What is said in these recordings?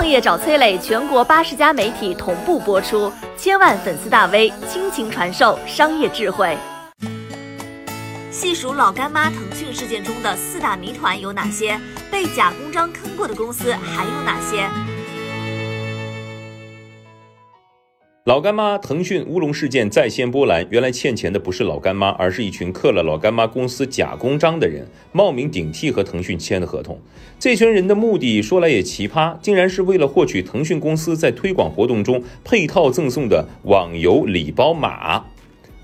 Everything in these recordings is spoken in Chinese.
创业找崔磊，全国八十家媒体同步播出，千万粉丝大 V 倾情传授商业智慧。细数老干妈腾讯事件中的四大谜团有哪些？被假公章坑过的公司还有哪些？老干妈腾讯乌龙事件再现波澜，原来欠钱的不是老干妈，而是一群刻了老干妈公司假公章的人，冒名顶替和腾讯签的合同。这群人的目的说来也奇葩，竟然是为了获取腾讯公司在推广活动中配套赠送的网游礼包码。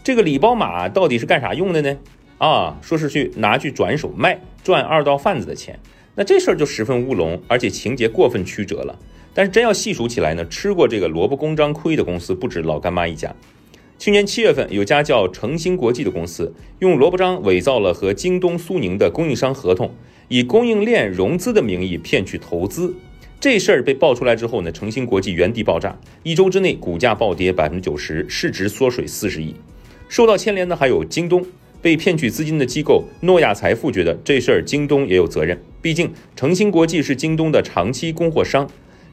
这个礼包码到底是干啥用的呢？啊，说是去拿去转手卖，赚二道贩子的钱，那这事儿就十分乌龙，而且情节过分曲折了。但是真要细数起来呢，吃过这个萝卜公章亏的公司不止老干妈一家。去年七月份，有家叫诚兴国际的公司，用萝卜章伪造了和京东、苏宁的供应商合同，以供应链融资的名义骗取投资。这事儿被爆出来之后呢，诚兴国际原地爆炸，一周之内股价暴跌百分之九十，市值缩水四十亿。受到牵连的还有京东。被骗取资金的机构诺亚财富觉得这事儿京东也有责任，毕竟诚兴国际是京东的长期供货商。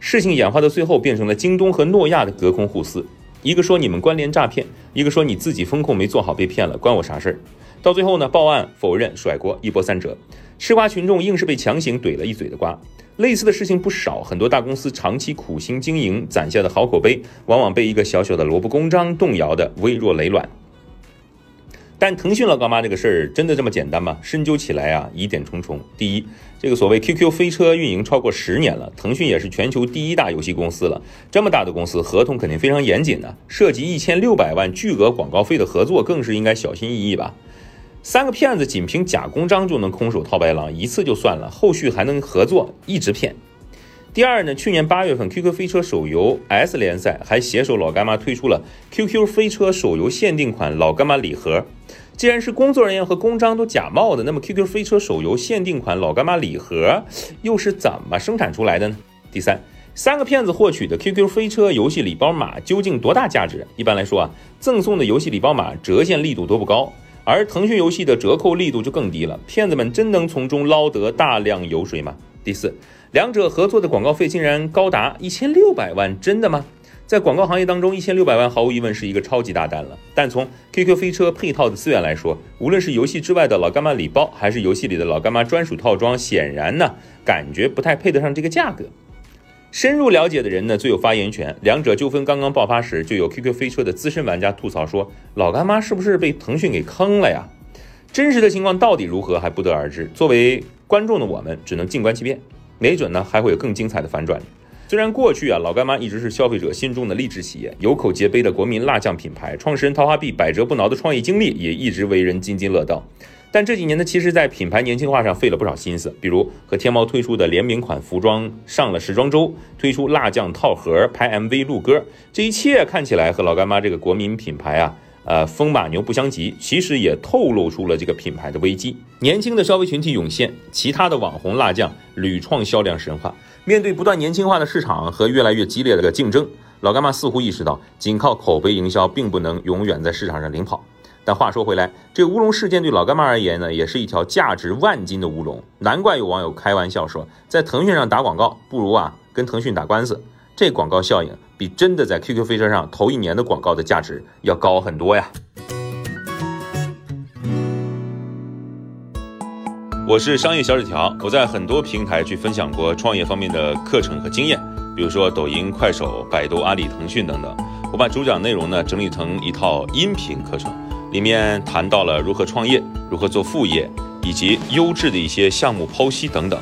事情演化到最后，变成了京东和诺亚的隔空互撕，一个说你们关联诈骗，一个说你自己风控没做好被骗了，关我啥事儿？到最后呢，报案否认甩锅，一波三折，吃瓜群众硬是被强行怼了一嘴的瓜。类似的事情不少，很多大公司长期苦心经营攒下的好口碑，往往被一个小小的萝卜公章动摇的微弱雷卵。但腾讯老干妈这个事儿真的这么简单吗？深究起来啊，疑点重重。第一，这个所谓 QQ 飞车运营超过十年了，腾讯也是全球第一大游戏公司了，这么大的公司，合同肯定非常严谨的，涉及一千六百万巨额广告费的合作，更是应该小心翼翼吧。三个骗子仅凭假公章就能空手套白狼，一次就算了，后续还能合作一直骗。第二呢，去年八月份，QQ 飞车手游 S 联赛还携手老干妈推出了 QQ 飞车手游限定款老干妈礼盒。既然是工作人员和公章都假冒的，那么 QQ 飞车手游限定款老干妈礼盒又是怎么生产出来的呢？第三，三个骗子获取的 QQ 飞车游戏礼包码究竟多大价值？一般来说啊，赠送的游戏礼包码折现力度都不高，而腾讯游戏的折扣力度就更低了。骗子们真能从中捞得大量油水吗？第四，两者合作的广告费竟然高达一千六百万，真的吗？在广告行业当中，一千六百万毫无疑问是一个超级大单了。但从 QQ 飞车配套的资源来说，无论是游戏之外的老干妈礼包，还是游戏里的老干妈专属套装，显然呢，感觉不太配得上这个价格。深入了解的人呢，最有发言权。两者纠纷刚刚爆发时，就有 QQ 飞车的资深玩家吐槽说，老干妈是不是被腾讯给坑了呀？真实的情况到底如何，还不得而知。作为观众的我们，只能静观其变，没准呢，还会有更精彩的反转。虽然过去啊，老干妈一直是消费者心中的励志企业，有口皆碑的国民辣酱品牌，创始人陶华碧百折不挠的创业经历也一直为人津津乐道。但这几年呢，其实在品牌年轻化上费了不少心思，比如和天猫推出的联名款服装上了时装周，推出辣酱套盒，拍 MV 录歌，这一切看起来和老干妈这个国民品牌啊。呃，风马牛不相及，其实也透露出了这个品牌的危机。年轻的消费群体涌现，其他的网红辣酱屡创销量神话。面对不断年轻化的市场和越来越激烈的竞争，老干妈似乎意识到，仅靠口碑营销并不能永远在市场上领跑。但话说回来，这乌龙事件对老干妈而言呢，也是一条价值万金的乌龙。难怪有网友开玩笑说，在腾讯上打广告，不如啊跟腾讯打官司。这广告效应比真的在 QQ 飞车上头一年的广告的价值要高很多呀！我是商业小纸条，我在很多平台去分享过创业方面的课程和经验，比如说抖音、快手、百度、阿里、腾讯等等。我把主讲内容呢整理成一套音频课程，里面谈到了如何创业、如何做副业，以及优质的一些项目剖析等等。